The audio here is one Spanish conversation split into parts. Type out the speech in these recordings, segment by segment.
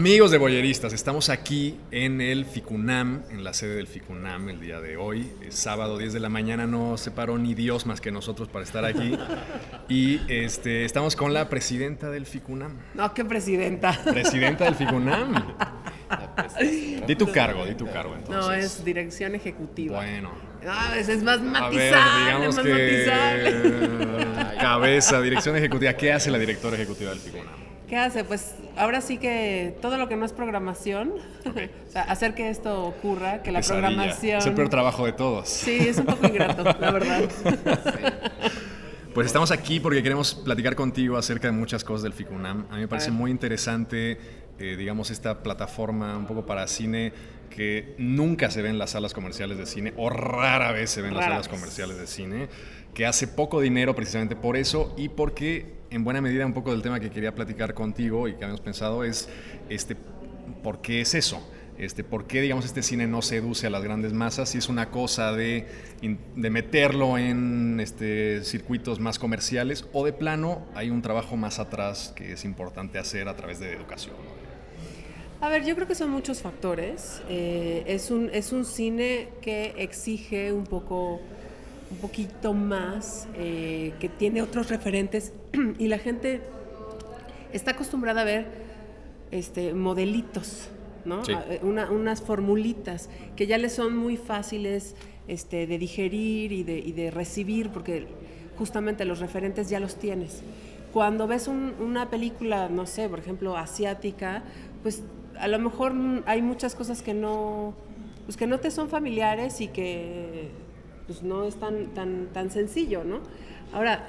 Amigos de Boyeristas, estamos aquí en el FICUNAM, en la sede del FICUNAM el día de hoy. Es sábado 10 de la mañana, no se paró ni Dios más que nosotros para estar aquí. Y este, estamos con la presidenta del FICUNAM. No, ¿qué presidenta? Presidenta del FICUNAM. Di tu cargo, di tu cargo entonces. No, es dirección ejecutiva. Bueno. No, ese es más A ver, matizable, digamos más que matizable. cabeza, dirección ejecutiva. ¿Qué hace la directora ejecutiva del FICUNAM? ¿Qué hace? Pues ahora sí que todo lo que no es programación, o sea, hacer que esto ocurra, que la Pesadilla. programación... Es el peor trabajo de todos. Sí, es un poco ingrato, la verdad. Pues estamos aquí porque queremos platicar contigo acerca de muchas cosas del FICUNAM. A mí me parece muy interesante, eh, digamos, esta plataforma un poco para cine que nunca se ve en las salas comerciales de cine o rara vez se ve en las salas vez. comerciales de cine, que hace poco dinero precisamente por eso y porque en buena medida un poco del tema que quería platicar contigo y que habíamos pensado es este, ¿por qué es eso? Este, ¿Por qué, digamos, este cine no seduce a las grandes masas? Si es una cosa de, de meterlo en este, circuitos más comerciales o de plano hay un trabajo más atrás que es importante hacer a través de educación. A ver, yo creo que son muchos factores. Eh, es, un, es un cine que exige un poco, un poquito más, eh, que tiene otros referentes y la gente está acostumbrada a ver este, modelitos, ¿no? Sí. Eh, una- unas formulitas que ya les son muy fáciles este, de digerir y de, y de recibir, porque justamente los referentes ya los tienes. Cuando ves un- una película, no sé, por ejemplo, asiática, pues a lo mejor hay muchas cosas que no, pues que no te son familiares y que pues no es tan, tan, tan sencillo, ¿no? Ahora,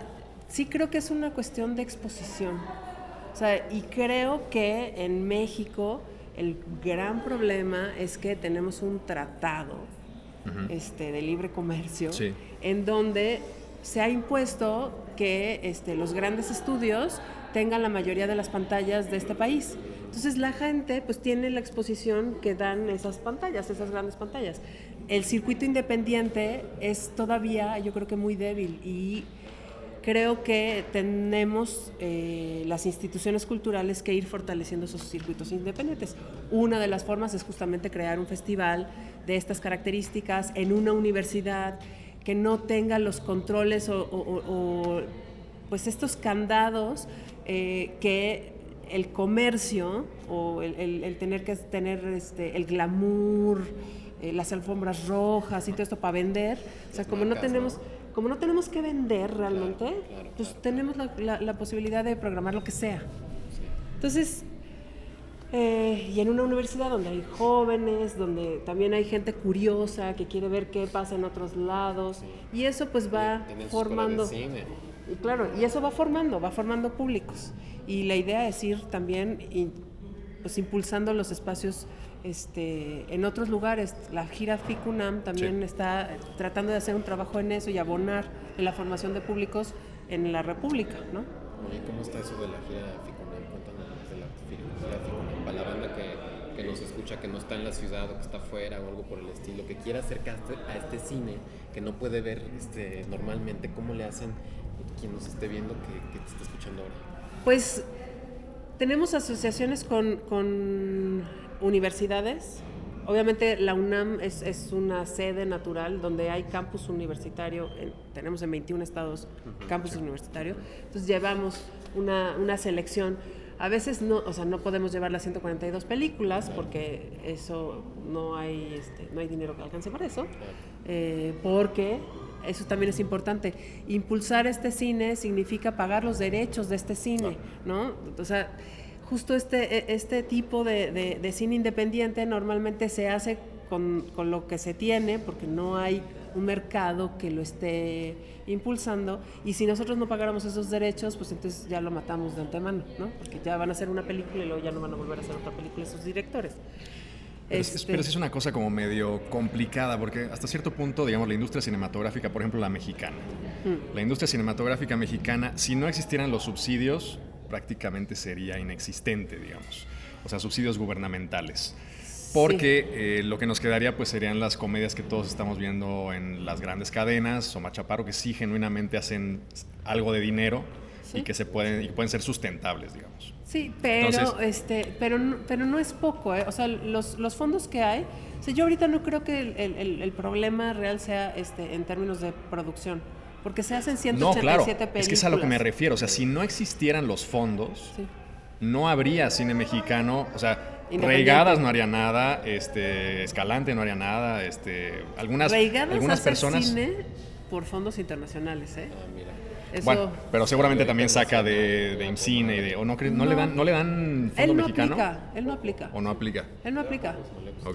sí creo que es una cuestión de exposición. O sea, y creo que en México el gran problema es que tenemos un tratado este, de libre comercio Sí. en donde se ha impuesto que este, los grandes estudios tengan la mayoría de las pantallas de este país. Entonces la gente pues tiene la exposición que dan esas pantallas, esas grandes pantallas. El circuito independiente es todavía yo creo que muy débil y creo que tenemos eh, las instituciones culturales que ir fortaleciendo esos circuitos independientes. Una de las formas es justamente crear un festival de estas características en una universidad que no tenga los controles o, pues estos candados eh, que el comercio o el, el- el tener que tener este, el glamour, eh, las alfombras rojas y todo esto para vender. O sea, como no tenemos, como no tenemos que vender realmente, claro, pues claro. tenemos la, la- la posibilidad de programar lo que sea. Entonces, eh, y en una universidad donde hay jóvenes, donde también hay gente curiosa que quiere ver qué pasa en otros lados, y eso pues va formando. cine. Y claro, y eso va formando, va formando públicos. Y la idea es ir también pues, impulsando los espacios este, en otros lugares. La gira FICUNAM también Sí. está tratando de hacer un trabajo en eso y abonar en la formación de públicos en la República, ¿no? Oye, ¿cómo está eso de la gira Ficunam? Cuéntanos de la gira Ficunam. Para la banda que, que nos escucha, que no está en la ciudad o que está afuera o algo por el estilo, que quiera acercarse a este cine, que no puede ver este, normalmente, ¿cómo le hacen quien nos esté viendo que, que te está escuchando ahora? Pues tenemos asociaciones con, con universidades. Obviamente la UNAM es, es una sede natural donde hay campus universitario, en- tenemos en 21 estados campus universitario, entonces llevamos una, una selección. A veces no, o sea, no podemos llevar las 142 películas porque eso no hay, este, no hay dinero que alcance para eso, eh, porque eso también es importante. Impulsar este cine significa pagar los derechos de este cine, ¿no? O sea, justo este, e- este tipo de, de- de cine independiente normalmente se hace con, con lo que se tiene, porque no hay un mercado que lo esté impulsando, y si nosotros no pagáramos esos derechos, pues entonces ya lo matamos de antemano, ¿no? Porque ya van a hacer una película y luego ya no van a volver a hacer otra película esos directores. Pero, es, Este- pero es una cosa como medio complicada, porque hasta cierto punto, digamos, la industria cinematográfica, por ejemplo, la mexicana, Mm. la industria cinematográfica mexicana, si no existieran los subsidios, prácticamente sería inexistente, digamos. O sea, subsidios gubernamentales. Porque eh, lo que nos quedaría pues serían las comedias que todos estamos viendo en las grandes cadenas, o Machaparo, que sí genuinamente hacen algo de dinero, y que se pueden, y pueden ser sustentables, digamos. Sí, pero, este, pero, no, pero no es poco, ¿eh? o sea, los, los fondos que hay, o sea, yo ahorita no creo que el, el, el problema real sea este, en términos de producción, porque se hacen 187 no, claro, películas. Es que es a lo que me refiero, o sea, si no existieran los fondos, Sí. no habría cine mexicano, o sea. Reigadas no haría nada, este, Escalante no haría nada, este, algunas, Reigadas algunas personas... cine por fondos internacionales, ¿eh? Ah, mira. Eso, Bueno, pero seguramente también saca de, de IMCINE y de, o no, cre- no, le dan, no le dan fondo él no mexicano aplica, él no aplica. o no aplica. Él no aplica.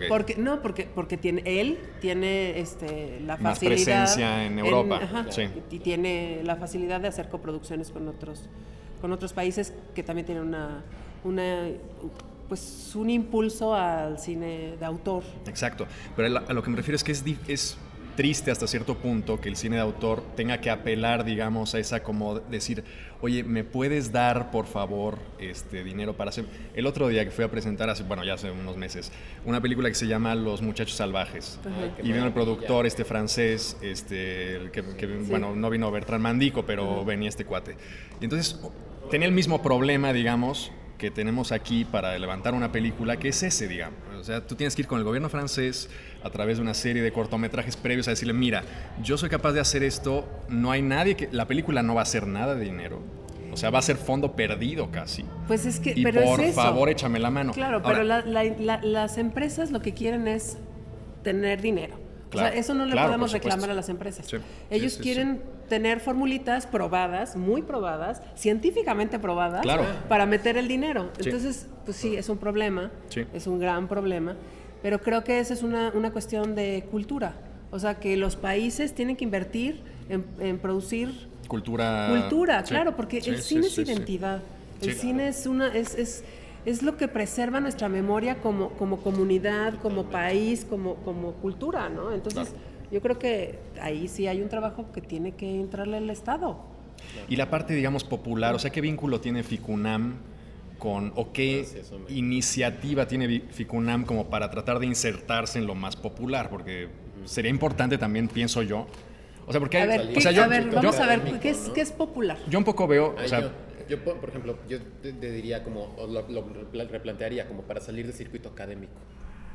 Porque, no, porque, porque tiene, él tiene este, la Más facilidad. presencia en Europa, ajá, sí. Y tiene la facilidad de hacer coproducciones con otros, con otros países que también tienen una, una, pues, un impulso al cine de autor. Exacto, pero a lo que me refiero es que es, es triste hasta cierto punto que el cine de autor tenga que apelar, digamos, a esa como decir, oye, ¿me puedes dar, por favor, este dinero para hacer... El otro día que fui a presentar, hace, bueno, ya hace unos meses, una película que se llama Los Muchachos Salvajes. Y vino el productor, este francés, este, el que, que, bueno, no vino Bertrand Mandico, pero venía este cuate. Y entonces tenía el mismo problema, digamos, que tenemos aquí para levantar una película, que es ese, digamos. O sea, tú tienes que ir con el gobierno francés a través de una serie de cortometrajes previos a decirle, mira, yo soy capaz de hacer esto, no hay nadie que... La película no va a hacer nada de dinero. O sea, va a ser fondo perdido casi. Pues es que, Y pero por es eso. favor, échame la mano. Claro, Ahora, pero la- la- la- las empresas lo que quieren es tener dinero. o Claro, sea, eso no le claro, podemos reclamar a las empresas. Sí, Ellos sí, sí, quieren tener formulitas probadas, muy probadas, científicamente probadas, Claro. para meter el dinero. Entonces, pues sí, es un problema, Sí. es un gran problema, pero creo que esa es una, una cuestión de cultura. O sea, que los países tienen que invertir en, en producir Cultura... cultura, Sí, claro, porque sí, el cine sí, es identidad. El cine es una es, es, es lo que preserva nuestra memoria como, como comunidad, como país, como, como cultura, ¿no? Entonces, Claro. yo creo que ahí sí hay un trabajo que tiene que entrarle el Estado. Y la parte, digamos, popular, o sea, ¿qué vínculo tiene Ficunam con, o qué Ah, iniciativa tiene Ficunam como para tratar de insertarse en lo más popular? Porque sería importante también, pienso yo. O sea, porque A hay, ver, o ¿qué- sea, yo, a ver, yo- vamos a ver, ¿qué es, ¿no? qué es popular? yo un poco veo, o sea, yo, yo, por ejemplo, yo te, te diría como, o lo, lo repla- replantearía como para salir del circuito académico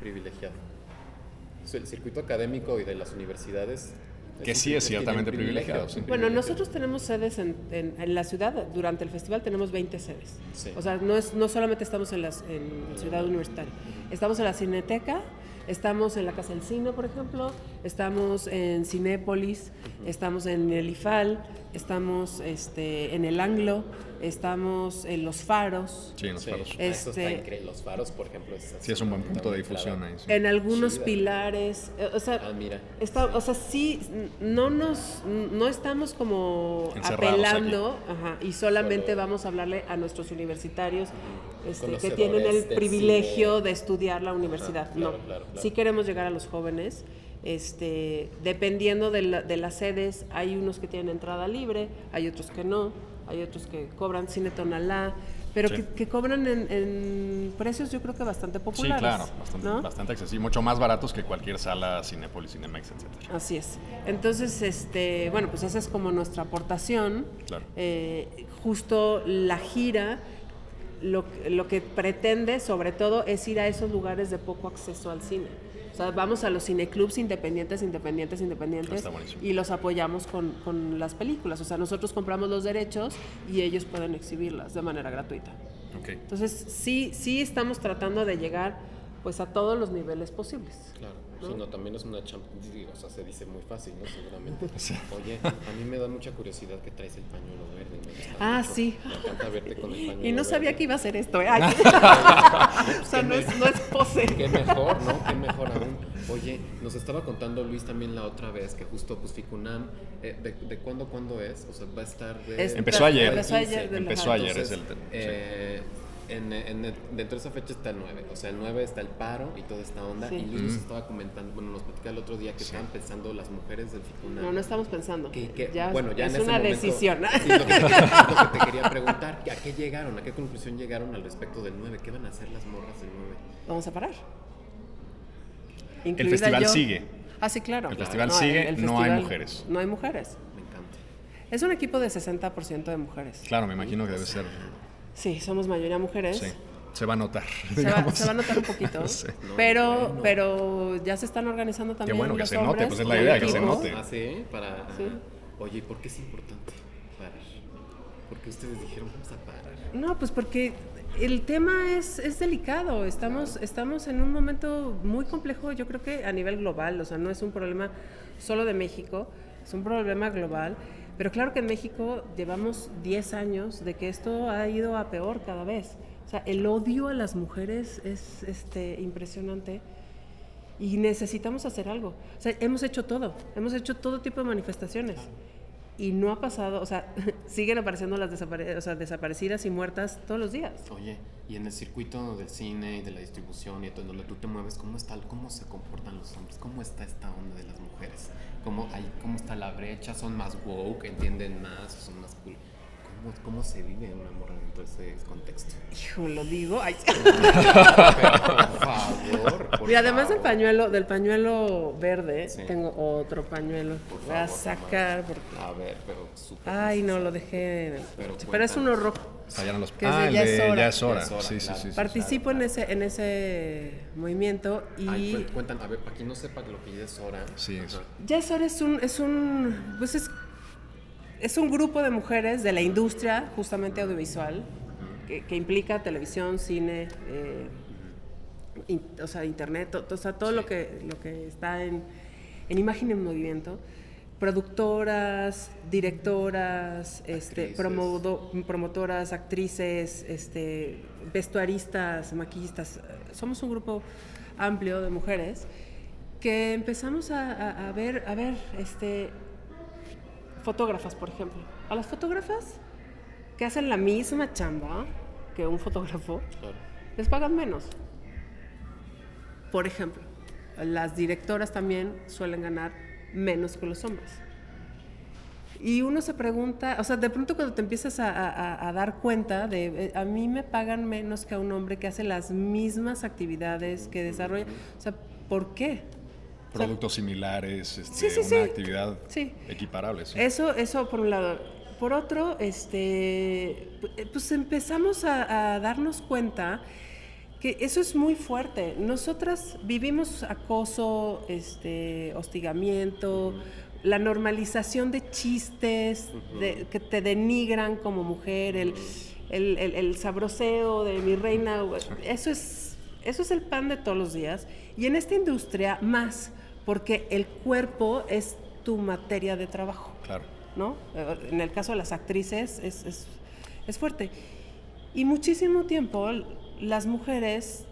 privilegiado. O sea, el circuito académico y de las universidades. Que sí es ciertamente privilegiado, Bueno, nosotros tenemos sedes en, en- en la ciudad, durante el festival tenemos 20 sedes. Sí. O sea, no, es, no solamente estamos en, las, en Ciudad Universitaria, estamos en la Cineteca, estamos en la Casa del Cine, por ejemplo, estamos en Cinépolis, estamos en el IFAL, estamos este, en el Anglo, estamos en Los Faros, sí, en los Sí. faros. Ah, eso está Este- increíble. Los faros, por ejemplo, es Sí, es un buen punto de difusión ahí. sí. en algunos Chida. pilares, eh, o sea, Ah, mira. Está, o sea, sí, no nos, no estamos como Encerrados apelando, ajá, y solamente Solo- vamos a hablarle a nuestros universitarios este, que tienen el privilegio cine. de estudiar la universidad. Ajá, claro, no, claro, claro. sí queremos llegar a los jóvenes. Este, dependiendo de, la- de las sedes, hay unos que tienen entrada libre, hay otros que no, hay otros que cobran cine tonalá, pero Sí. que, que cobran en, en precios yo creo que bastante Sí, populares. claro, bastante, ¿no? bastante accesible, mucho más baratos que cualquier sala Cinepolis, Cinemex, etc. Así es. Entonces, este, bueno, pues esa es como nuestra aportación. Claro. Eh, justo la gira, lo, lo que pretende sobre todo es ir a esos lugares de poco acceso al cine. O sea, vamos a los cineclubs independientes, independientes, independientes buenísimo. y los apoyamos con, con las películas. O sea, nosotros compramos los derechos y ellos pueden exhibirlas de manera gratuita. Ok. Entonces, sí, sí estamos tratando de llegar pues a todos los niveles posibles. Claro, ¿no? sí, no, también es una champ, digo, o sea, se dice muy fácil, ¿no? Seguramente. Oye, a mí me da mucha curiosidad que traes el pañuelo verde. me gusta Ah, mucho. sí. Me encanta verte con el pañuelo Y no sabía verde. que iba a ser esto. ¿eh? Ay. o sea, no es, no es pose. Qué mejor, ¿no? Qué mejor aún. Oye, nos estaba contando Luis también la otra vez que justo pues Ficunam, eh, de, ¿de cuándo cuándo es? O sea, va a estar de... Es- Empezó ayer. Empezó ayer. Empezó ayer, Entonces, es el... sí. En, en el- dentro de esa fecha está el 9, o sea, el 9 está el paro y toda esta onda. Sí. Y Luis nos Mm. estaba comentando, bueno, nos platicaba el otro día que estaban pensando las mujeres del Ficunam. No, no estamos pensando. que, que- ya bueno, ya es en ese una momento- decisión. Sí, lo, que te, lo que te quería preguntar, ¿a qué llegaron? ¿A qué conclusión llegaron al respecto del 9? ¿Qué van a hacer las morras del 9? Vamos a parar. El Incluida festival yo. sigue. Ah, sí, claro. El festival No, sigue, no hay festival mujeres. No hay mujeres. Me encanta. Es un equipo de 60% de mujeres. Claro, me imagino que debe ser. Sí, somos mayoría mujeres. Sí. Se va a notar. Se va, se va, a notar un poquito. sí. Pero, pero ya se están organizando también. Qué bueno que los se hombres note, pues es la idea, que se note. Ah, sí, para. Sí. Oye, ¿y por qué es importante parar? ¿Por qué ustedes dijeron vamos a parar? No, pues porque el tema es, es delicado. Estamos, estamos en un momento muy complejo, yo creo que a nivel global. O sea, no es un problema solo de México, es un problema global. Pero claro que en México llevamos 10 años de que esto ha ido a peor cada vez. O sea, el odio a las mujeres es este, impresionante y necesitamos hacer algo. O sea, hemos hecho todo, hemos hecho todo tipo de manifestaciones y no ha pasado, o sea, siguen apareciendo las desapare o sea, desaparecidas y muertas todos los días. Oye, y en el circuito del cine y de la distribución y todo, donde tú te mueves, ¿cómo, está, ¿cómo se comportan los hombres? ¿Cómo está esta onda de las mujeres? ¿Cómo, hay, ¿Cómo está la brecha? ¿Son más woke? ¿Entienden más? ¿Son más cool? ¿Cómo, ¿Cómo se vive un amor en todo ese contexto? Hijo, lo digo. Ay. Por favor. por Mira, además del favor. pañuelo, del pañuelo verde, Sí. tengo otro pañuelo. Por Voy a sacar porque. A ver, pero súper. Ay, no, lo dejé en el Pero es uno rojo. Allá los... Que es de ah, Ya es hora. Ya es hora. Ya es hora, Sí, sí, sí. Participo en ese, en ese movimiento y Ay, cuen- cuentan, a ver, para quien no sepa lo que ya es hora. Sí, es-. Ya es hora es un, es un, pues es, es un grupo de mujeres de la industria justamente audiovisual que, que implica televisión, cine, eh, in- o sea, internet, to- o sea, todo lo que lo que está en, en imagen en movimiento. Productoras, directoras, este, promodo- promotoras, actrices, este, vestuaristas, maquillistas. Somos un grupo amplio de mujeres que empezamos a, a- a ver, a ver, este, fotógrafas, por ejemplo. A las fotógrafas que hacen la misma chamba que un fotógrafo, Claro. les pagan menos. Por ejemplo, las directoras también suelen ganar menos que los hombres. Y uno se pregunta, o sea, de pronto cuando te empiezas a, a- a dar cuenta de, eh, a mí me pagan menos que a un hombre que hace las mismas actividades, que desarrolla, o sea, ¿por qué? O sea, Productos similares, este, Sí, sí, una sí. actividad equiparable. Eso, eso por un lado. Por otro, este, pu- pues empezamos a, a darnos cuenta que eso es muy fuerte. Nosotras vivimos acoso, este, hostigamiento, la normalización de chistes de- que te denigran como mujer, el, el, el- el sabroseo de mi reina. Eso es, eso es el pan de todos los días. Y en esta industria más, porque el cuerpo es tu materia de trabajo. Claro. ¿no? En el caso de las actrices es, es- es fuerte. Y muchísimo tiempo las mujeres,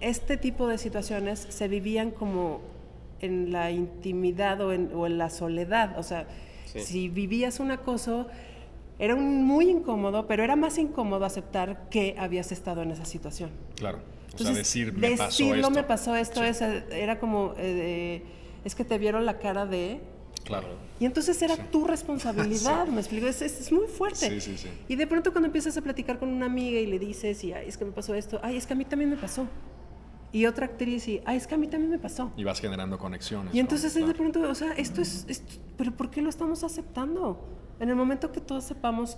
este tipo de situaciones se vivían como en la intimidad o en, o en la soledad. O sea, Sí. si vivías un acoso, era un- muy incómodo, pero era más incómodo aceptar que habías estado en esa situación. Claro. O Entonces, sea, decir, me pasó esto. me pasó esto, Sí, es, era como, eh, es que te vieron la cara de... Claro. Y entonces era tu responsabilidad, me explico, es, es- muy fuerte. Sí, sí, sí. Y de pronto cuando empiezas a platicar con una amiga y le dices, y, ay, es que me pasó esto, ay, es que a mí también me pasó. Y otra actriz, y, ay, es que a mí también me pasó. Y vas generando conexiones. Y entonces ¿no? es de pronto, o sea, esto es, esto- pero ¿por qué lo estamos aceptando? En el momento que todos sepamos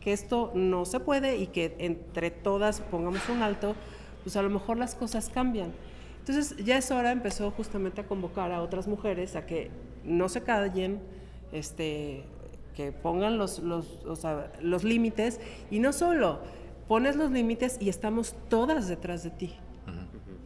que esto no se puede y que entre todas pongamos un alto, pues a lo mejor las cosas cambian. Entonces ya es hora, empezó justamente a convocar a otras mujeres a que no se callen, este, que pongan los, los, o sea, los límites y no solo, pones los límites y estamos todas detrás de ti.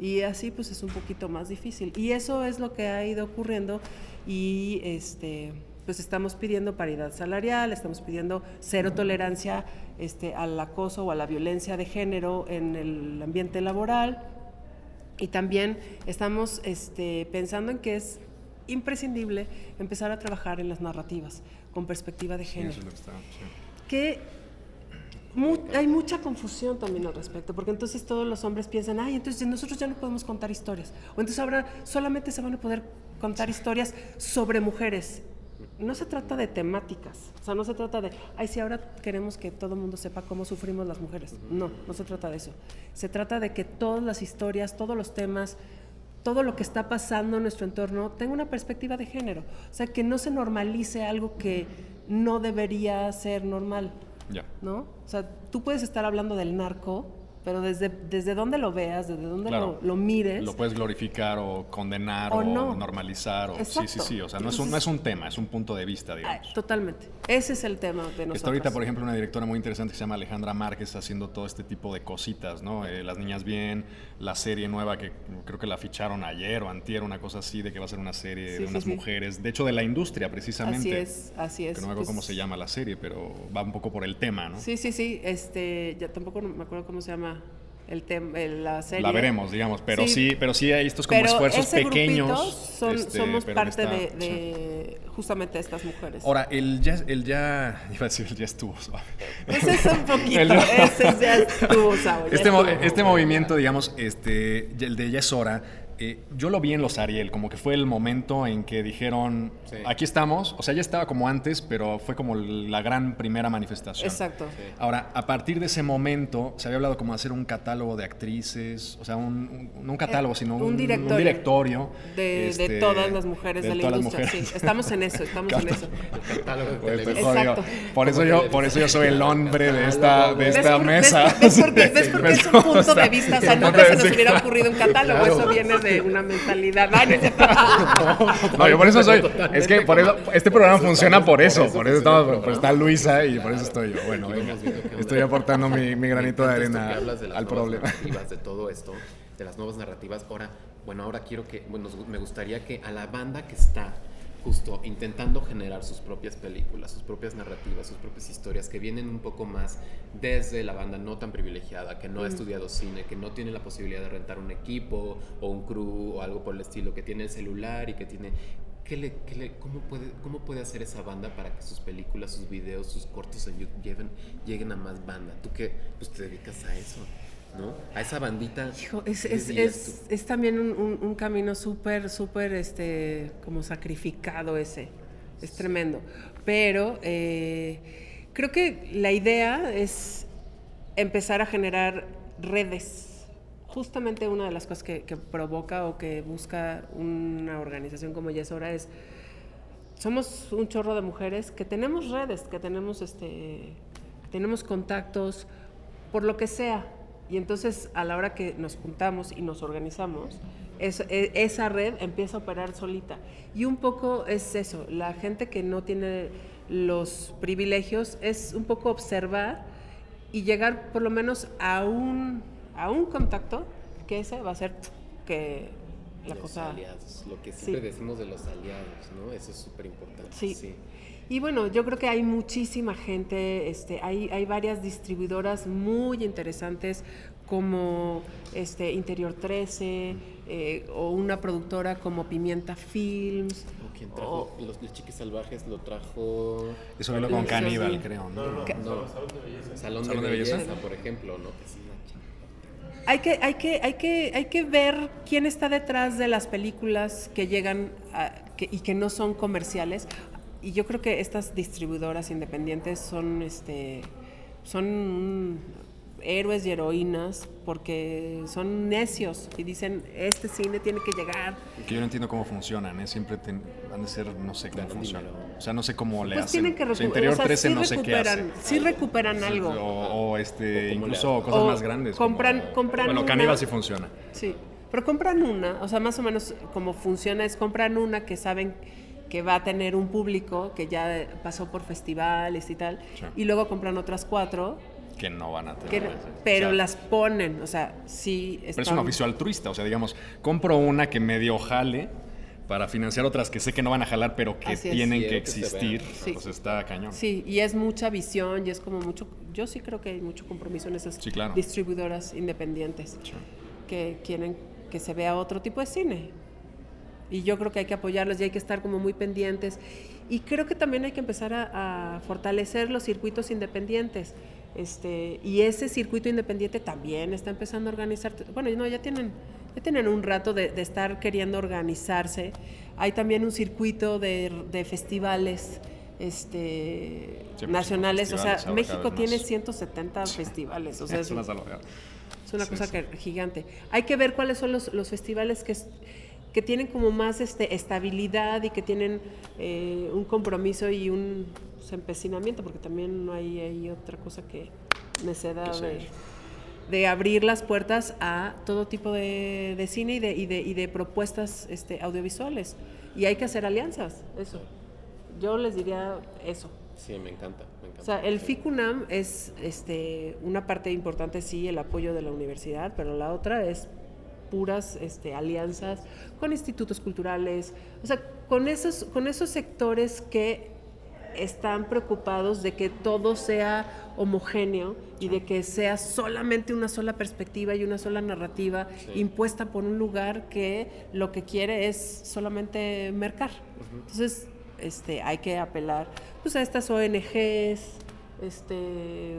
Y así pues es un poquito más difícil. Y eso es lo que ha ido ocurriendo y este pues estamos pidiendo paridad salarial, estamos pidiendo cero tolerancia este, al acoso o a la violencia de género en el ambiente laboral. Y también estamos este, pensando en que es imprescindible empezar a trabajar en las narrativas con perspectiva de género que está, sí. que mu- hay mucha confusión también al respecto, porque entonces todos los hombres piensan, ay, entonces nosotros ya no podemos contar historias, o entonces ahora solamente se van a poder contar historias sobre mujeres. No se trata de temáticas, o sea, no se trata de, ay, si ahora queremos que todo el mundo sepa cómo sufrimos las mujeres. No, no se trata de eso. Se trata de que todas las historias, todos los temas, todo lo que está pasando en nuestro entorno tenga una perspectiva de género. O sea, que no se normalice algo que no debería ser normal, Ya. ¿no? O sea, tú puedes estar hablando del narco, pero desde, desde dónde lo veas, desde dónde Claro. lo, lo mires. Lo puedes glorificar o condenar O o, no. normalizar. O, sí, sí, sí. O sea, no es, un, no es un tema, es un punto de vista, Ay, digamos. totalmente. Ese es el tema de nosotros. Está ahorita, por ejemplo, una directora muy interesante que se llama Alejandra Márquez haciendo todo este tipo de cositas, ¿no? Eh, Las Niñas Bien, la serie nueva que creo que la ficharon ayer o antier, una cosa así, de que va a ser una serie Sí, de sí, unas sí. mujeres, de hecho de la industria precisamente. Así es, así es. Que no me acuerdo Pues, cómo se llama la serie, pero va un poco por el tema, ¿no? Sí, sí, sí. Este, ya tampoco me acuerdo cómo se llama el la serie. La veremos, digamos, pero Sí. sí, pero sí hay estos como Pero esfuerzos ese pequeños. son- este, somos parte está- de, sí. de justamente estas mujeres. Ahora, el ya, el ya, iba a decir, el ya estuvo suave. ese es un poquito, El- ese ya estuvo, ya Este, estuvo. este movimiento, digamos, este, el de Ya es hora, eh, yo lo vi en los Ariel, como que fue el momento en que dijeron, Sí. aquí estamos, o sea, ya estaba como antes, pero fue como la gran primera manifestación. Exacto. Ahora, a partir de ese momento, se había hablado como de hacer un catálogo de actrices, o sea, un, un- no un catálogo, sino un, un directorio. directorio, De, de este, todas las mujeres de, la industria. mujeres. Sí, estamos en eso, estamos en eso. El catálogo de Pues, jodido. Exacto. Por eso yo, por eso yo soy el hombre de esta, de ¿Ves esta por- mesa. ¿Ves, ves por ves por qué es un punto de vista? O sea, nunca se nos hubiera ocurrido un catálogo. Claro. Eso viene de una mentalidad. Ay, no yo por eso soy. Es que por eso, este programa funciona por eso. eso Por eso estamos, por está Luisa y por eso estoy yo. Bueno, venga. Estoy aportando mi, mi granito de arena al problema. narrativas, de todo esto, de las nuevas narrativas. Ahora, bueno, ahora quiero que, bueno, me gustaría que a la banda que está justo intentando generar sus propias películas, sus propias narrativas, sus propias historias, que vienen un poco más desde la banda no tan privilegiada, que no ha estudiado cine, que no tiene la posibilidad de rentar un equipo o un crew o algo por el estilo, que tiene el celular y que tiene... ¿Qué le, qué le- cómo, puede, ¿Cómo puede hacer esa banda para que sus películas, sus videos, sus cortos en YouTube lleguen, lleguen a más banda? Tú que pues, te dedicas a eso, ¿no? A esa bandita. Hijo, es, ¿qué es, es, es también un, un- un camino súper, súper, este, como sacrificado ese. Es tremendo. Pero eh, creo que la idea es empezar a generar redes. Justamente una de las cosas que, que provoca o que busca una organización como Yesora es somos un chorro de mujeres que tenemos redes, que tenemos este que tenemos contactos por lo que sea. Y entonces a la hora que nos juntamos y nos organizamos, es- e- esa red empieza a operar solita. Y un poco es eso, la gente que no tiene los privilegios es un poco observar y llegar por lo menos a un, a un contacto que ese va a ser que la los cosa... aliados, lo que Sí. siempre decimos de los aliados, ¿no? Eso es súper importante. Sí. Y bueno, yo creo que hay muchísima gente, este, hay, hay varias distribuidoras muy interesantes como este, Interior 13 eh, o una productora como Pimienta Films. O quien trajo, los, los chiques salvajes lo trajo. Eso vino con Caníbal, sí. creo. ¿no? No, Salón, Salón de, de belleza, Belleza. por ejemplo, ¿no? Hay que, hay, que, hay, que, hay que ver quién está detrás de las películas que llegan a- que- y que no son comerciales. Y yo creo que estas distribuidoras independientes son, este, son mm, héroes y heroínas porque son necios y dicen, este cine tiene que llegar. Que yo no entiendo cómo funcionan, ¿eh? Siempre ten- van a ser, no sé cómo Ganan funciona. dinero. O sea, no sé cómo le Pues hacen. tienen que O sea. Interior o sea, 13 sí no sé qué hace. sí recuperan algo. O, o, este, le incluso hacen. cosas O más grandes. como- compran- compran Bueno, Caníbal sí funciona. Sí, pero compran una, o sea, más o menos como funciona es compran una que saben que va a tener un público que ya pasó por festivales y tal, Sí. y luego compran otras cuatro, Que no van a tener. que- O sea, pero las ponen, o sea, sí Pero es están- un oficio altruista, o sea, digamos, compro una que medio jale para financiar otras que sé que no van a jalar, pero que tienen que existir. Sí. Pues está cañón. Sí, y es mucha visión y es como mucho, yo sí creo que hay mucho compromiso en esas Sí, claro. distribuidoras independientes que quieren que se vea otro tipo de cine. Y yo creo que hay que apoyarlos y hay que estar como muy pendientes. Y creo que también hay que empezar a, a fortalecer los circuitos independientes. Este, y ese circuito independiente también está empezando a organizar. Bueno, no, ya tienen, ya tienen un rato de, de estar queriendo organizarse. Hay también un circuito de, de festivales este, pues, nacionales. O sea, México tiene más. 170 festivales. O sea, es es una un- salvajada. es una Sí, cosa sí. que, gigante. Hay que ver cuáles son los, los festivales que, es- que tienen como más este, estabilidad y que tienen eh, un compromiso y un, pues, empecinamiento, porque también no hay, hay otra cosa que necedad de, de abrir las puertas a todo tipo de, de cine y de, y de, y de propuestas este, audiovisuales. Y hay que hacer alianzas, eso. Yo les diría eso. Sí, me encanta, me encanta. O sea, el FICUNAM es este, una parte importante, sí, el apoyo de la universidad, pero la otra es puras este, alianzas con institutos culturales, o sea, con esos, con esos sectores que están preocupados de que todo sea homogéneo y de que sea solamente una sola perspectiva y una sola narrativa Sí. impuesta por un lugar que lo que quiere es solamente mercar. Entonces, este, hay que apelar pues, a estas ONGs, este,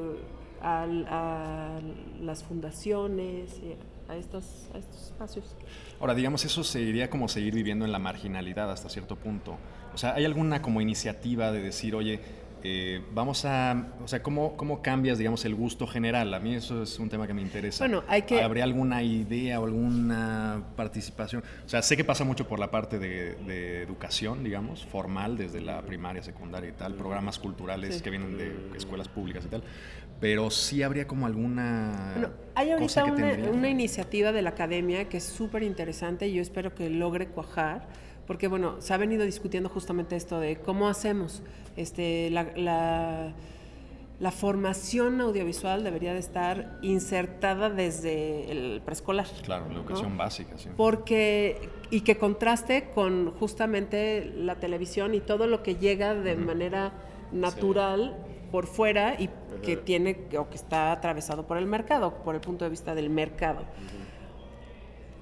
a, las fundaciones, y a estos, espacios. Ahora, digamos, eso sería como seguir viviendo en la marginalidad hasta cierto punto. O sea, ¿hay alguna como iniciativa de decir, oye, eh, vamos a, o sea, ¿cómo, ¿cómo cambias, digamos, el gusto general? A mí eso es un tema que me interesa. Bueno, hay que- ¿Habría alguna idea o alguna participación? O sea, sé que pasa mucho por la parte de, de educación, digamos, formal, desde la primaria, secundaria y tal, programas culturales Sí. que vienen de escuelas públicas y tal, pero sí habría como alguna Bueno, hay cosa ahorita que una, tendría. una iniciativa de la academia que es súper interesante y yo espero que logre cuajar, porque bueno, se ha venido discutiendo justamente esto de cómo hacemos este, la, la- la formación audiovisual debería de estar insertada desde el preescolar. Claro, la educación ¿no? básica, sí. Porque, y que contraste con justamente la televisión y todo lo que llega de manera natural por fuera y que tiene o que está atravesado por el mercado, por el punto de vista del mercado.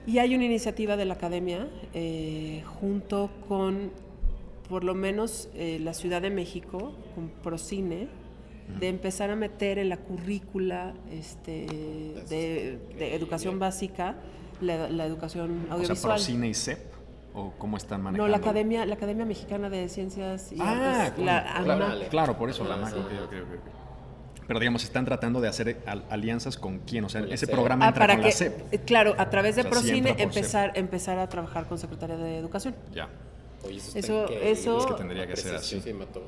Y hay una iniciativa de la academia eh, junto con, por lo menos, eh, la Ciudad de México, con Procine, de empezar a meter en la currícula este, de, de educación básica la, la educación O sea, audiovisual. Procine y CEP, o cómo están manejando. no, la academia, la Academia Mexicana de Ciencias y Ah, Artes, coño, la claro, AMAC. claro, por eso la Ah, MAC. sí. ok, ok, ok, ok. Pero digamos, están tratando de hacer al- alianzas con quién, o sea, ese CEP. programa Ah, entra para con que, la CEP. eh, claro, a través de O sea, Procine CEP. empezar, empezar a trabajar con Secretaría de Educación. Ya. Oye, eso, Eso- eso- Es que tendría que ser así.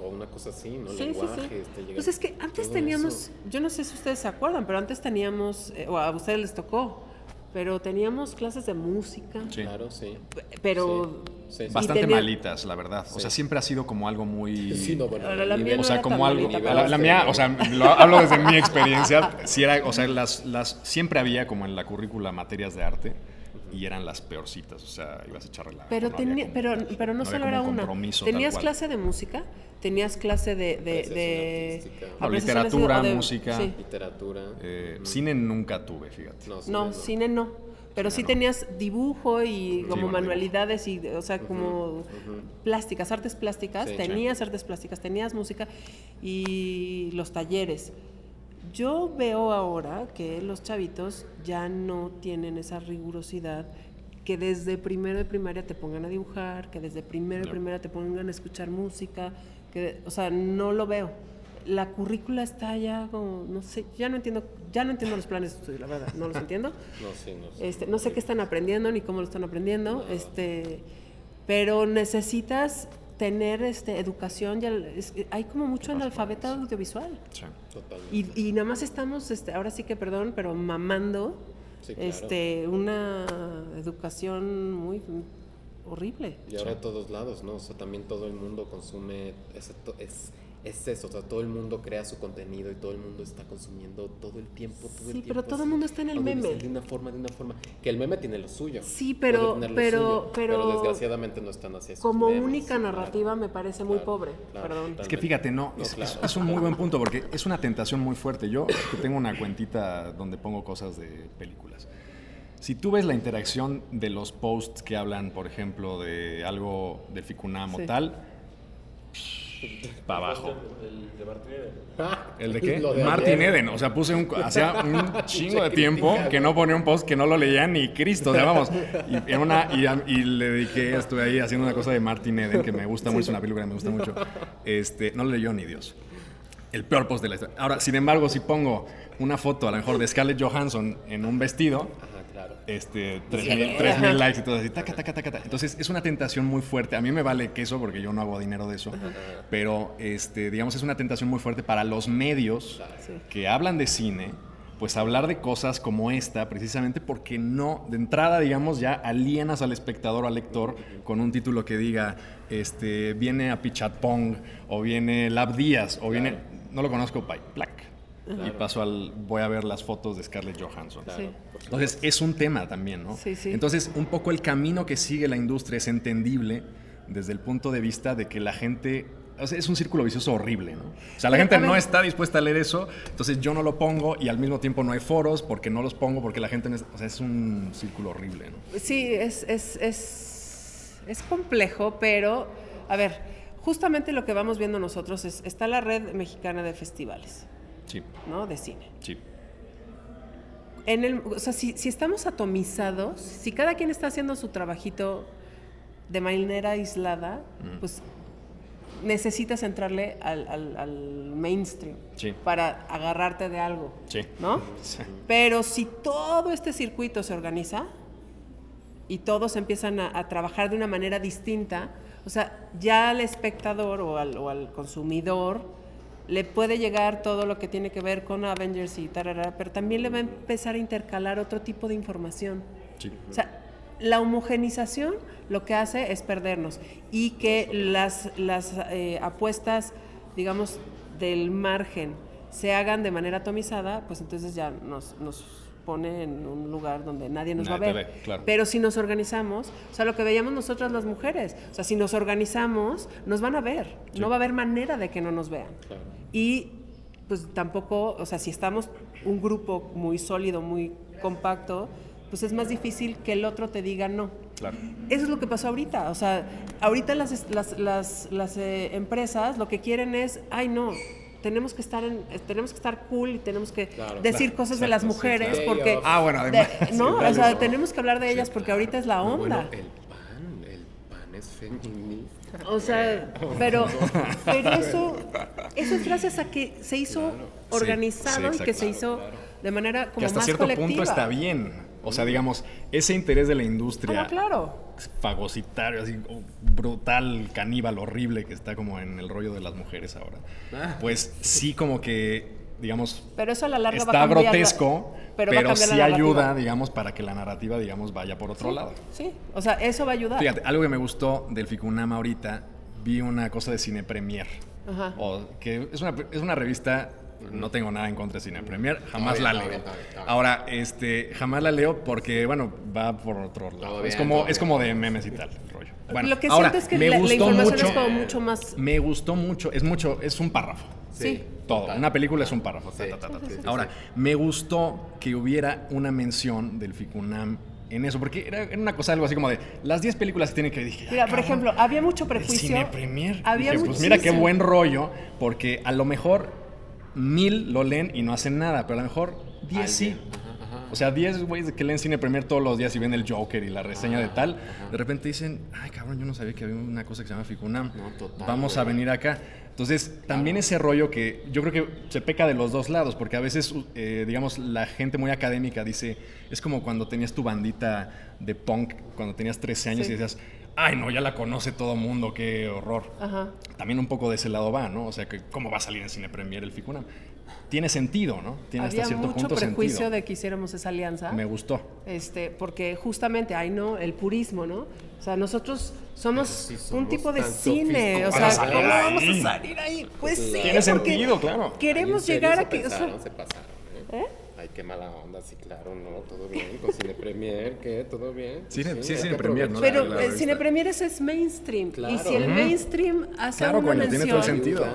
O una cosa así, ¿no? Sí, sí, Lenguaje, sí. este, Pues es que antes teníamos, eso. yo no sé si ustedes se acuerdan, pero antes teníamos, eh, o a ustedes les tocó, pero teníamos clases de música, Sí. Claro, sí. pero Sí, sí. Bastante tenía- malitas, la verdad. O sea, siempre ha sido como algo muy... Sí, no, bueno, la mía O sea, era como algo. malita, La, la mía, o sea, lo hablo desde mi experiencia. Sí era, o sea, las, las, siempre había como en la currícula materias de arte y eran las peorcitas. O sea, ibas a echar relajo. Pero, no tenía, como- pero, pero no, solo era un una. Tenías clase de música, tenías clase de... de, de artística. No, literatura, de- música. sí. Literatura. Eh, Ujú. Cine nunca tuve, fíjate. No, sí, No, cine Pero sí tenías dibujo y como manualidades y, o sea, como plásticas, artes plásticas. Sí. tenías artes plásticas, tenías música y los talleres. Yo veo ahora que los chavitos ya no tienen esa rigurosidad que desde primero de primaria te pongan a dibujar, que desde primero de primaria te pongan a escuchar música, que, o sea, no lo veo. La currícula está ya como, no sé, ya no entiendo, ya no entiendo los planes de estudio, la verdad, no los entiendo. No, sí, no sé. Este, no sé qué están aprendiendo ni cómo lo están aprendiendo, este, pero necesitas tener este, educación, ya, es- hay como mucho analfabeto audiovisual. Sí. Totalmente. Y, y nada más estamos, este, ahora sí que perdón, pero mamando Sí, claro. este, una educación muy horrible. Y ahora de todos lados, ¿no? O sea, también todo el mundo consume, es, es eso, o sea, todo el mundo crea su contenido y todo el mundo está consumiendo todo el tiempo, todo el Sí, tiempo. pero todo el mundo está en el meme. De una forma, de una forma. Que el meme tiene lo suyo. Sí, pero- pero- suyo, pero- desgraciadamente no están así. Como memes, única claro. narrativa me parece muy Claro, pobre, claro, perdón. Es que fíjate, no, No, es, claro. es- es un muy buen punto porque es una tentación muy fuerte. Yo que tengo una cuentita donde pongo cosas de películas. Si tú ves la interacción de los posts que hablan, por ejemplo, de algo del Ficunam o Sí. tal, para abajo. El de Eden. Ah, ¿El de qué? de Martin ayer. Eden. O sea, puse un. Hacía un chingo de tiempo que no ponía un post que no lo leía ni Cristo. O sea, vamos. Y, era una, y, a- y le dediqué, estuve ahí haciendo una cosa de Martin Eden que me gusta mucho, es una película que me gusta mucho. Este, no lo leyó ni Dios. El peor post de la historia. Ahora, sin embargo, si pongo una foto a lo mejor de Scarlett Johansson en un vestido, este, 3.000 likes y todo así, taca, taca, taca, Entonces es una tentación muy fuerte. A mí me vale queso porque yo no hago dinero de eso, pero este, digamos es una tentación muy fuerte para los medios que hablan de cine pues hablar de cosas como esta, precisamente porque no, de entrada, digamos, ya alienas al espectador, al lector, con un título que diga, este, viene a Pichatpong, o viene Lab Díaz, o viene, no lo conozco, Y paso al, voy a ver las fotos de Scarlett Johansson. Entonces, es un tema también, ¿no? Entonces, un poco el camino que sigue la industria es entendible desde el punto de vista de que la gente es un círculo vicioso horrible, ¿no? O sea, la gente no está dispuesta a leer eso, entonces yo no lo pongo y al mismo tiempo no hay foros porque no los pongo porque la gente... o sea, es un círculo horrible, ¿no? Sí, es, es, es, es complejo, pero, a ver, justamente lo que vamos viendo nosotros es, está la red mexicana de festivales, sí. ¿no? De cine. Sí. En el, o sea, si, si estamos atomizados, si cada quien está haciendo su trabajito de manera aislada, pues necesitas entrarle al, mainstream para agarrarte de algo, ¿no? Pero si todo este circuito se organiza y todos empiezan a, trabajar de una manera distinta, o sea, ya al espectador o al, consumidor le puede llegar todo lo que tiene que ver con Avengers y tarara, pero también le va a empezar a intercalar otro tipo de información. O sea, la homogenización lo que hace es perdernos y que las, las eh, apuestas, digamos, del margen se hagan de manera atomizada, pues entonces ya nos, nos pone en un lugar donde nadie nos va a ver. Pero si nos organizamos, o sea, lo que veíamos nosotras las mujeres, o sea, si nos organizamos, nos van a ver, no va a haber manera de que no nos vean. Y pues tampoco, o sea, si estamos un grupo muy sólido, muy compacto, pues es más difícil que el otro te diga no. Claro. Eso es lo que pasó ahorita. O sea, ahorita las, las, las, las eh, empresas lo que quieren es, ay no, tenemos que estar en, tenemos que estar cool y tenemos que decir cosas de las mujeres porque ah bueno además no o sea tenemos que hablar de ellas porque ahorita es la onda. el pan el pan es feminista. O sea pero pero eso eso es gracias a que se hizo organizado y que se hizo de manera como que hasta cierto punto está bien o sea, digamos, ese interés de la industria. Ah, claro. Fagocitario, así brutal, caníbal, horrible que está como en el rollo de las mujeres ahora. Ah. Pues sí, como que, digamos. Pero eso a la larga está va a grotesco, pero, sí ayuda, digamos, para que la narrativa, digamos, vaya por otro lado. Sí, o sea, eso va a ayudar. Fíjate, algo que me gustó del Ficunama ahorita, vi una cosa de Cine Premier. Ajá. O, que es una, es una revista no tengo nada en contra de Cine Premier, jamás la leo. Ahora, este, jamás la leo porque, bueno, va por otro lado. es como, es como de memes y tal, el rollo. Bueno, lo que ahora, siento es que me la, gustó mucho, es como mucho más. Me gustó mucho, es mucho, es un párrafo. Sí. Todo. Una película es un párrafo. ahora, me gustó que hubiera una mención del Ficunam en eso, porque era, una cosa algo así como de las 10 películas que tienen que dije. Mira, por ejemplo, había mucho prejuicio. Cine Premier. Había dije, pues mira qué buen rollo, porque a lo mejor mil lo leen y no hacen nada, pero a lo mejor diez sí. O sea, 10 güeyes que leen cine premier todos los días y ven el Joker y la reseña de tal, de repente dicen, ay cabrón, yo no sabía que había una cosa que se llama Ficunam. Vamos a venir acá. Entonces, también ese rollo que yo creo que se peca de los dos lados, porque a veces, eh, digamos, la gente muy académica dice, es como cuando tenías tu bandita de punk, cuando tenías 13 años y decías, ay, no, ya la conoce todo mundo, qué horror. También un poco de ese lado va, ¿no? O sea, que ¿cómo va a salir en Cine Premier el Ficunam? Tiene sentido, ¿no? Tiene Había hasta cierto mucho punto prejuicio de que hiciéramos esa alianza. Me gustó. Este, porque justamente, ay, no, el purismo, ¿no? O sea, nosotros somos, un tipo de cine. O sea, ¿cómo vamos a salir ahí? Pues sí. Tiene sentido, claro. Queremos llegar a que. Pasaron, se pasaron, ¿eh? ¿Eh? Ay, qué mala onda, sí, claro, no, todo bien. Con Cine Premier, ¿qué? ¿Todo bien? Cine, sí, Cine Premier, ¿no? Pero el Cine Premier es, es mainstream. Y si el mainstream hace claro, una mención... tiene todo el sentido.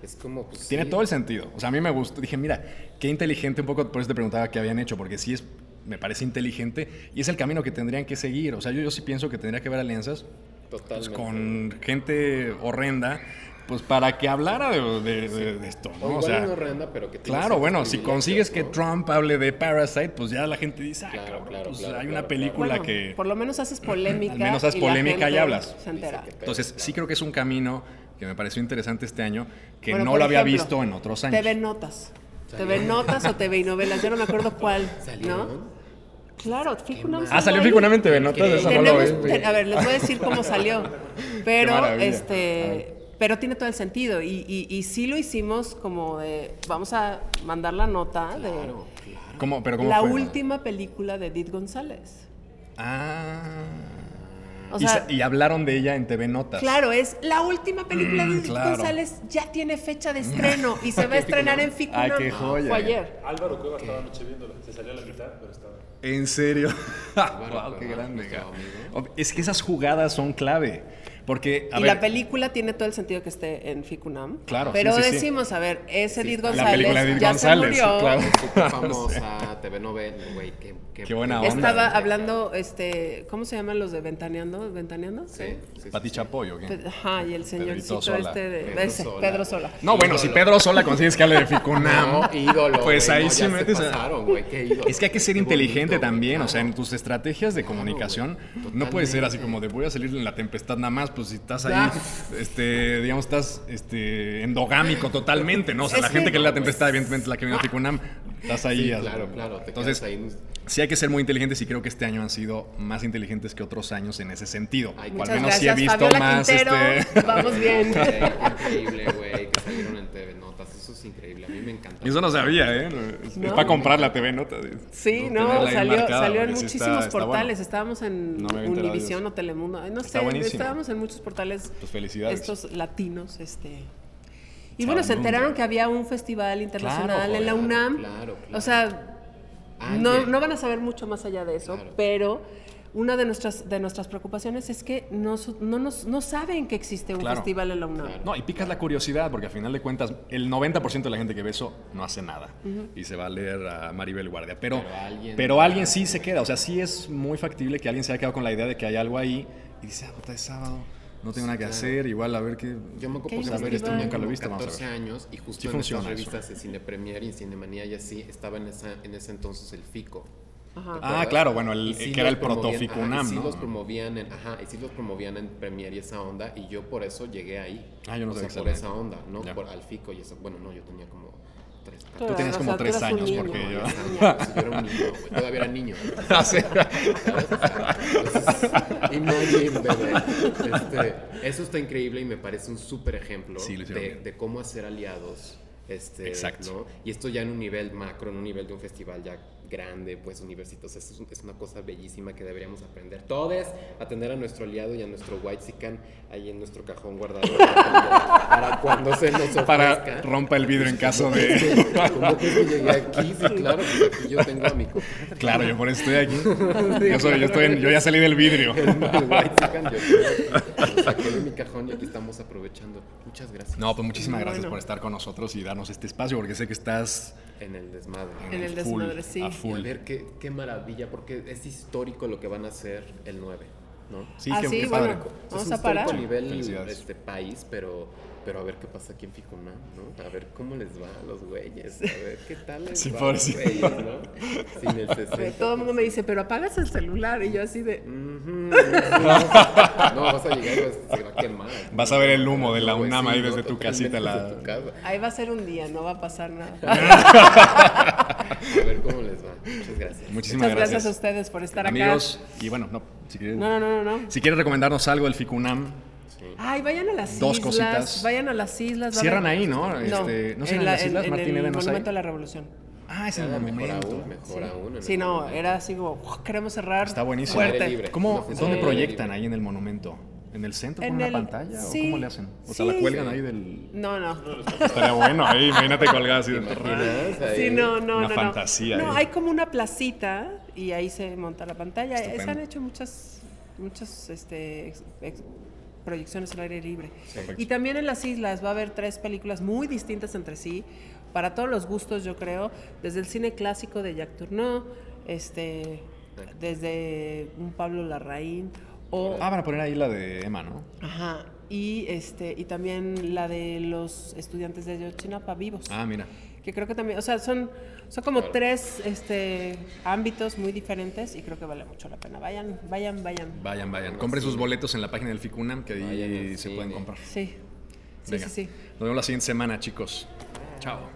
Es como, pues, Tiene todo el sentido. O sea, a mí me gustó. Dije, mira, qué inteligente, un poco por eso te preguntaba qué habían hecho, porque sí es, me parece inteligente y es el camino que tendrían que seguir. O sea, yo, yo sí pienso que tendría que haber alianzas pues, con gente horrenda pues para que hablara de, esto, ¿no? O, sea, pero que claro, bueno, si consigues que Trump hable de Parasite, pues ya la gente dice, ah, claro, claro, pues hay una película que... Por lo menos haces polémica. Al menos haces polémica y hablas. Se entera. Entonces, sí creo que es un camino que me pareció interesante este año, que no lo había visto en otros años. TV Notas. TV Notas o TV Novelas, yo no me acuerdo cuál, ¿no? Claro, Ficunam. Ah, salió Ficunam en TV Notas, eso no lo te- a ver, les voy a decir cómo salió. Pero, este, pero tiene todo el sentido. Y, y, y sí lo hicimos como de, vamos a mandar la nota de Claro, claro. ¿Cómo, pero cómo la fue? última película de Edith González. Ah. O y, sea, y hablaron de ella en TV Notas. Claro, es la última película de Edith claro. González, ya tiene fecha de estreno y se va a estrenar en Ficunam. Ay, qué joya. Fue ayer. Álvaro Cueva estaba anoche viéndola. Se salió a la mitad, pero estaba. ¿En serio? Wow, qué grande. Es que esas jugadas son clave. Porque, a y ver, la película tiene todo el sentido que esté en Ficunam. Claro, Pero sí, sí, sí. decimos, a ver, es Edith la González, película de Edith ya González, se murió. claro. Súper famosa, TV novela, güey, qué, Qué buena onda. Estaba hablando, este, ¿cómo se llaman los de Ventaneando? ¿Ventaneando? Sí, sí, sí, Pati sí. Chapoy, ¿o qué? Ajá, y el señorcito Sola. este de Pedro ese, Sola. Pedro Sola. No, bueno, si Pedro Sola consigues que hable de Ficunam. No, ídolo. Pues ahí no, sí metes a- pasaron, güey, qué ídolo. Es que hay que ser Qué inteligente bonito, también, o sea, en tus estrategias de comunicación no puede ser así como de voy a salir en la tempestad nada más, pues si estás ahí, Ah. este, digamos, estás este, endogámico totalmente, ¿no? O sea, Es la gente que- lee la tempestad, evidentemente la que vino a Ficunam, estás ahí. Sí, claro, claro. Te Entonces, ahí. sí hay que ser muy inteligentes y creo que este año han sido más inteligentes que otros años en ese sentido. Ay, o al menos gracias, sí he visto Fabiola más. Quintero. este, Vamos bien. Increíble, güey, que salieron en TV Notas. Eso es increíble. A mí me encanta. Eso no sabía, ¿eh? Es, No. para comprar la TV Nota. Sí, No salió, marcada, salió en está- muchísimos está bueno. portales. Estábamos en No Univisión o Telemundo. No Está sé, buenísimo. estábamos en muchos portales. Pues felicidades. Estos latinos, este. Y bueno, se mundo. enteraron que había un festival internacional Claro, en la UNAM. claro, claro. O sea, Alguien. no, no van a saber mucho más allá de eso, Claro. pero una de nuestras, de nuestras preocupaciones es que no, no, nos- no saben que existe un Claro. festival en la UNAM. Claro. No, y picas la curiosidad, porque al final de cuentas, el 90% de la gente que ve eso no hace nada. Y se va a leer a Maribel Guardia. Pero, Pero alguien- pero alguien sí se queda. O sea, sí es muy factible que alguien se haya quedado con la idea de que hay algo ahí y dice, ah, puta, es sábado, no tengo nada que hacer, igual a ver qué. Yo me acuerdo ¿Qué porque festival? ver esto Nunca lo he visto, vamos a 14 ver. años y justo Sí en estas eso. revistas de Cine Premier y Cinemanía y así estaba en, esa, en ese entonces el FICO. Ajá. Ah, claro, bueno, el- sí que era el protoficunam, sí ¿no? los promovían en, ajá, y sí los promovían en Premier y esa onda, y yo por eso llegué ahí. Ah, yo no o sabía sea, por esa onda, ¿no? Ya. Por al FICO y eso. Bueno, no, yo tenía como tres Tú Tú tenías como o sea, tres años, niño. porque yo- Sí, yo era un niño, güey. Todavía era niño. Ah, imagine, bebé. Este, eso está increíble y me parece un súper ejemplo Sí, de, de cómo hacer aliados. Este, Exacto. ¿no? Y esto ya en un nivel macro, en un nivel de un festival ya grande, pues universitario. Es, un- es una cosa bellísima que deberíamos aprender. Todos a tener a nuestro aliado y a nuestro white sican ahí en nuestro cajón guardado para cuando, para cuando se nos ofrezca. Para rompa el vidrio en caso de. ¿Cómo crees que llegué aquí? Sí, claro, pues aquí yo tengo a mi Claro, yo por eso estoy aquí. Yo, soy- yo, estoy en- yo ya salí del vidrio. el white sican, yo lo saqué de mi cajón y aquí estamos aprovechando. Muchas gracias. No, pues muchísimas gracias Bueno. por estar con nosotros y darnos este espacio, porque sé que estás En el desmadre. En el full, desmadre, sí. a Y full. a ver qué, qué maravilla, porque es histórico lo que van a hacer el 9, ¿no? Sí, Ah, qué, sí, qué bueno. Vamos un a parar. nivel este país, pero, pero a ver qué pasa aquí en Ficunam, ¿no? A ver cómo les va a los güeyes, a ver qué tal les Sí, va a los pobrecito. güeyes, ¿no? Sin el 60. Todo el mundo me dice, pero apagas el celular. Y yo así de. No, vas a llegar, vas- se va a quemar. Vas a ver el humo de la UNAM sí, ahí desde tu casita, la- desde tu casa. Ahí va a ser un día, no va a pasar nada. A ver cómo les va. Muchas gracias. Muchísimas Muchas gracias a ustedes por estar Amigos, y bueno, no, si quieres, acá. No, no, no, no. si quieres recomendarnos algo del Ficunam, Sí. Ay, vayan a las Dos islas. cositas. Vayan a las islas. va a Cierran ahí, ¿no? Este, ¿no cierran en la- las islas, en, Martín en el? Monumento a la Revolución. ah, es el Nada, mejor aún, mejor aún. en Sí, no, era así como, "Uf, queremos cerrar. Está buenísimo. Fuerte. libre. ¿Cómo, Una ¿Dónde proyectan libre. ahí en el monumento? ¿En el centro En con una el- pantalla? sí. ¿O cómo le hacen? O sea, la Sí. cuelgan ahí del... No, no. Estaría bueno ahí, imagínate colgada así. ¿Te de- imaginas? Ahí. Sí, no, no, Una no. fantasía No, No, hay como una placita y ahí se monta la pantalla. Se han hecho muchas, muchas este, ex- ex- proyecciones al aire libre. Perfecto. Y también en las islas va a haber tres películas muy distintas entre sí, para todos los gustos, yo creo, desde el cine clásico de Jacques Tourneur, este, desde un Pablo Larraín o Ah, van a poner ahí la de Emma, ¿no? Ajá. Y este y también la de los estudiantes de Yotzinapa vivos. Ah, mira. Que creo que también, o sea, son, son como tres este, ámbitos muy diferentes y creo que vale mucho la pena. Vayan, vayan, vayan. Vayan, vayan. Compren sus boletos en la página del FICUNAM que ahí se pueden comprar. Sí. Sí, sí. Nos vemos la siguiente semana, chicos. Chao.